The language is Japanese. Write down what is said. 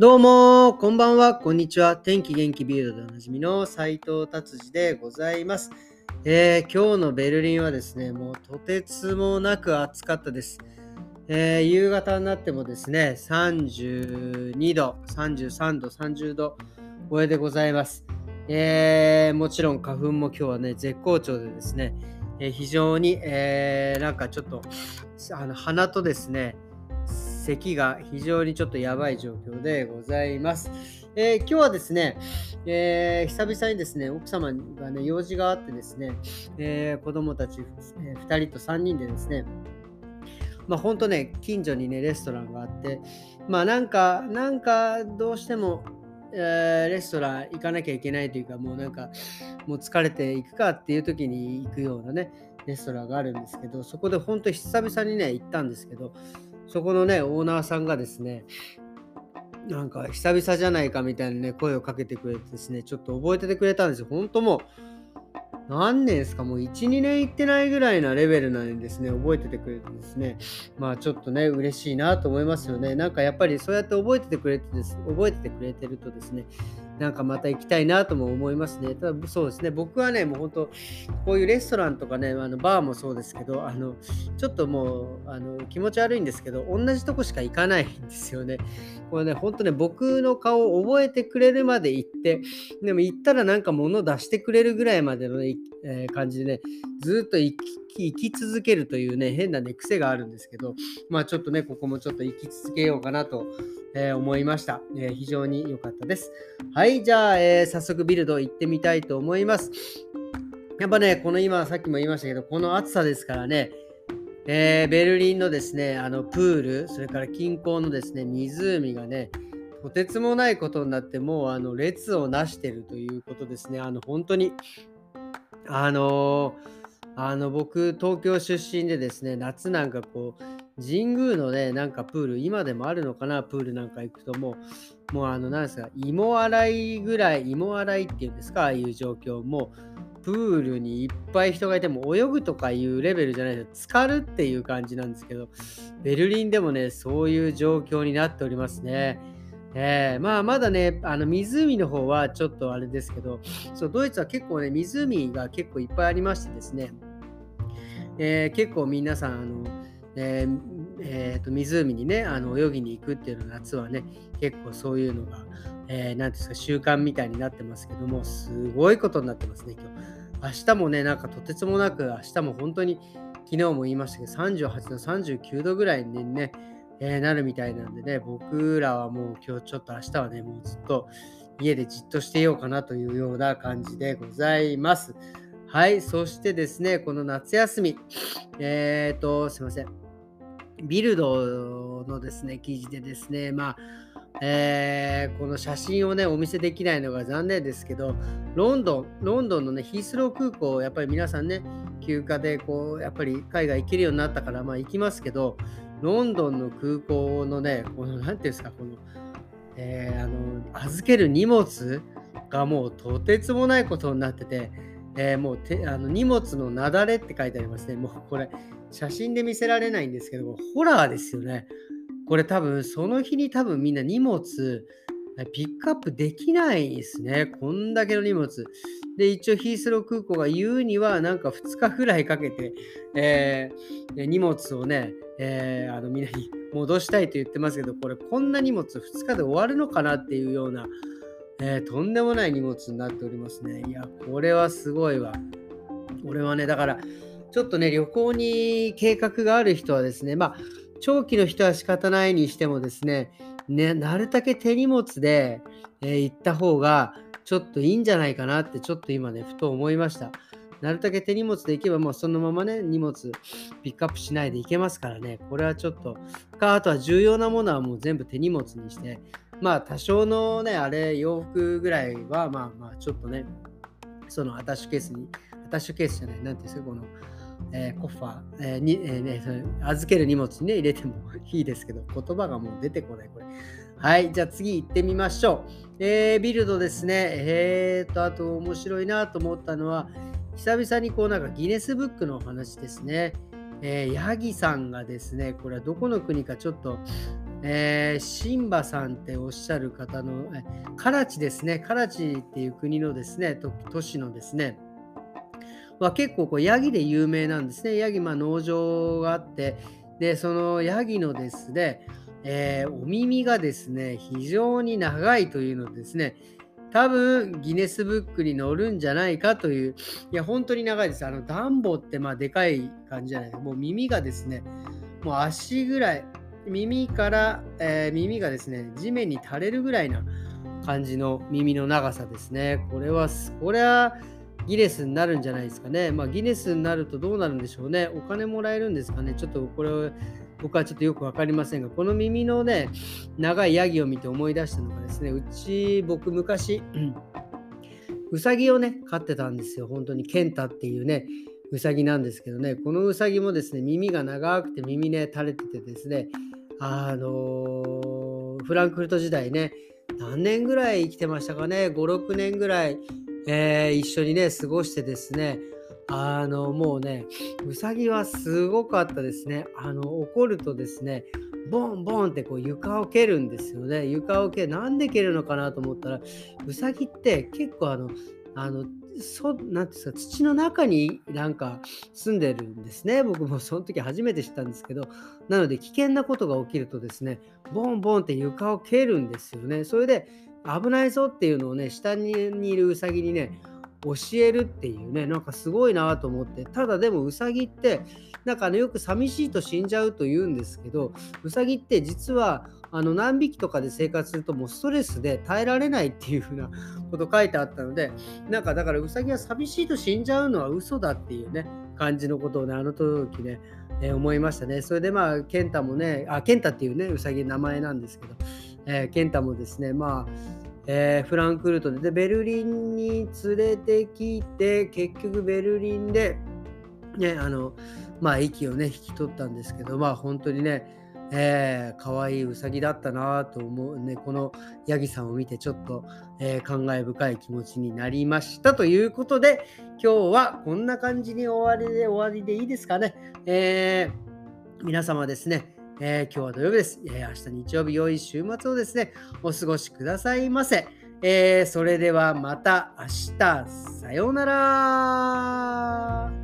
どうも、こんばんは、こんにちは。天気元気ビルドでおなじみの斉藤達治でございます、えー、今日のベルリンはですね、もうとてつもなく暑かったです。えー、夕方になってもですね、32度、33度、30度超えでございます。えー、もちろん花粉も今日はね、絶好調でですね、え、非常に、え、なんかちょっとあの鼻とですね、咳が非常にちょっとやばい状況でございます。えー、今日はですね、えー、久々にですね、奥様がね、用事があってですね、えー、子供たち、え2人と3人でですね、まあ本当ね、近所にね、レストランがあって、まあなんか、なんかどうしても、え、レストラン行かなきゃいけないというか、もうなんか、もう疲れていくかっていう時に行くようなね、レストランがあるんですけど、そこで本当久々にね、行ったんですけど、そこのね、オーナーさんがですね、なんか久々じゃないかみたいなね、声をかけてくれてですね、ちょっと覚えててくれたんですよ。本当もう、何年ですか？もう1、2年行ってないぐらいなレベルなのにですね、覚えててくれてですね、まあちょっとね、嬉しいなと思いますよね。なんかやっぱりそうやって覚えててくれてです、覚えててくれてるとですね、なんかまた行きたいなとも思いますね。ただそうですね、僕はね、もう本当、こういうレストランとかね、あのバーもそうですけど、あの、ちょっともう、あの、気持ち悪いんですけど、同じとこしか行かないんですよね。これね、本当ね、僕の顔を覚えてくれるまで行って、でも行ったらなんか物出してくれるぐらいまでのね、えー、感じでね、ずっと生き生き続けるというね、変なね、癖があるんですけど、まあちょっとね、ここもちょっと生き続けようかなと、えー、思いました、えー、非常に良かったです。はい、じゃあ、え早速ビルド行ってみたいと思います。やっぱね、この今、さっきも言いましたけど、この暑さですからね、えー、ベルリンのですね、あのプール、それから近郊のですね、湖がね、とてつもないことになって、もうあの列をなしてるということですね。あの本当にあのあの僕、東京出身でですね、夏なんかこう、神宮のね、なんかプール、今でもあるのかな、プールなんか行くともう、もうあの、なんですか、芋洗いぐらい、芋洗いっていうんですか、ああいう状況、も、プールにいっぱい人がいても泳ぐとかいうレベルじゃないです浸かるっていう感じなんですけど、ベルリンでもね、そういう状況になっておりますね。えー、まあまだね、あの湖の方はちょっとあれですけど、そうドイツは結構ね、湖が結構いっぱいありましてですね、えー、結構皆さん、あのえーえー、と湖にね、あの泳ぎに行くっていうの夏はね、結構そういうのが、えー、なんですか、習慣みたいになってますけども、すごいことになってますね、今日。明日もね、なんかとてつもなく、明日も本当に、昨日も言いましたけど、38度、39度ぐらいにね、えー、なるみたいなんでね、僕らはもう今日ちょっと明日はね、もうずっと家でじっとしていようかなというような感じでございます。はい、そしてですね、この夏休み、えっ、ー、と、すいません。ビルドのですね、記事でですね、まあ、えー、この写真をね、お見せできないのが残念ですけど、ロンドン、ロンドンのね、ヒースロー空港、やっぱり皆さんね、休暇でこう、やっぱり海外行けるようになったから、まあ行きますけど、ロンドンの空港のね、この、なんていうんですか、この、えー、あの、預ける荷物がもうとてつもないことになってて、えー、もうてあの荷物のなだれって書いてありますね。もうこれ、写真で見せられないんですけど、ホラーですよね。これ多分、その日に多分みんな荷物、ピックアップできないですね。こんだけの荷物。で、一応ヒースロー空港が言うには、なんか2日ぐらいかけて、えー、荷物をね、えー、あのみんなに戻したいと言ってますけど、これこんな荷物2日で終わるのかなっていうような、えー、とんでもない荷物になっておりますね。いや、これはすごいわ。俺はね、だから、ちょっとね、旅行に計画がある人はですね、まあ、長期の人は仕方ないにしてもですね、ねなるだけ手荷物で、えー、行った方がちょっといいんじゃないかなってちょっと今ね、ふと思いました。なるだけ手荷物で行けばもうそのままね、荷物ピックアップしないで行けますからね、これはちょっと、か、あとは重要なものはもう全部手荷物にして、まあ多少のね、あれ、洋服ぐらいはまあまあちょっとね、そのアタッシュケースに、アタッシュケースじゃない、なんていうんですか、この、えー、コッファー、えー、に、えーね、預ける荷物にね、入れてもいいですけど、言葉がもう出てこない、これ。はい、じゃあ次行ってみましょう。えー、ビルドですね。えーと、あと面白いなと思ったのは、久々にこうなんかギネスブックのお話ですね。えー、ヤギさんがですね、これはどこの国かちょっとえー、シンバさんっておっしゃる方の、えカラチですね、カラチっていう国のですね、都市のですね、は結構こうヤギで有名なんですね。ヤギ、まあ、農場があって、で、そのヤギのですね、えー、お耳がですね、非常に長いというのですね、多分ギネスブックに載るんじゃないかという、いや、本当に長いです。あの、ダンボってまあでかい感じじゃないですか。もう耳がですね、もう足ぐらい、耳から、えー、耳がですね、地面に垂れるぐらいな感じの耳の長さですね。これは、これはギネスになるんじゃないですかね。まあ、ギネスになるとどうなるんでしょうね。お金もらえるんですかね。ちょっとこれを僕はちょっとよく分かりませんが、この耳のね、長いヤギを見て思い出したのがですね、うち、僕昔、うさぎをね、飼ってたんですよ。本当に、ケンタっていうね、うさぎなんですけどね、このうさぎもですね、耳が長くて耳ね、垂れててですね、あの、フランクフルト時代ね、何年ぐらい生きてましたかね、5、6年ぐらい、えー、一緒にね、過ごしてですね、あの、もうね、うさぎはすごかったですね。あの、怒るとですね、ボンボンってこう床を蹴るんですよね。床を蹴る。なんで蹴るのかなと思ったら、うさぎって結構あの、あの、そなんですか土の中になんか住んでるんですね。僕もその時初めて知ったんですけど、なので危険なことが起きるとですね、ボンボンって床を蹴るんですよね。それで危ないぞっていうのをね、下にいるウサギにね、教えるっていうね、なんかすごいなと思って、ただでもウサギって、なんかね、よく寂しいと死んじゃうと言うんですけど、ウサギって実はあの何匹とかで生活するともうストレスで耐えられないっていう風な こと書いてあったので、なんかだからウサギは寂しいと死んじゃうのは嘘だっていうね、感じのことをね、あの時ね、えー、思いましたね。それでまあ、ケンタもね、あ、ケンタっていうね、ウサギ名前なんですけど、えー、ケンタもですね、まあ、えー、フランクフルトででベルリンに連れてきて結局ベルリンで、ね、あのまあ息をね引き取ったんですけどまあ本当にねえー、可愛いウサギだったなと思うね、このヤギさんを見てちょっと、えー、感慨深い気持ちになりましたということで、今日はこんな感じに終わりで終わりでいいですかね。えー、皆様ですね、えー、今日は土曜日です。えー、明日日曜日、良い週末をですね、お過ごしくださいませ。えー、それではまた明日、さようなら。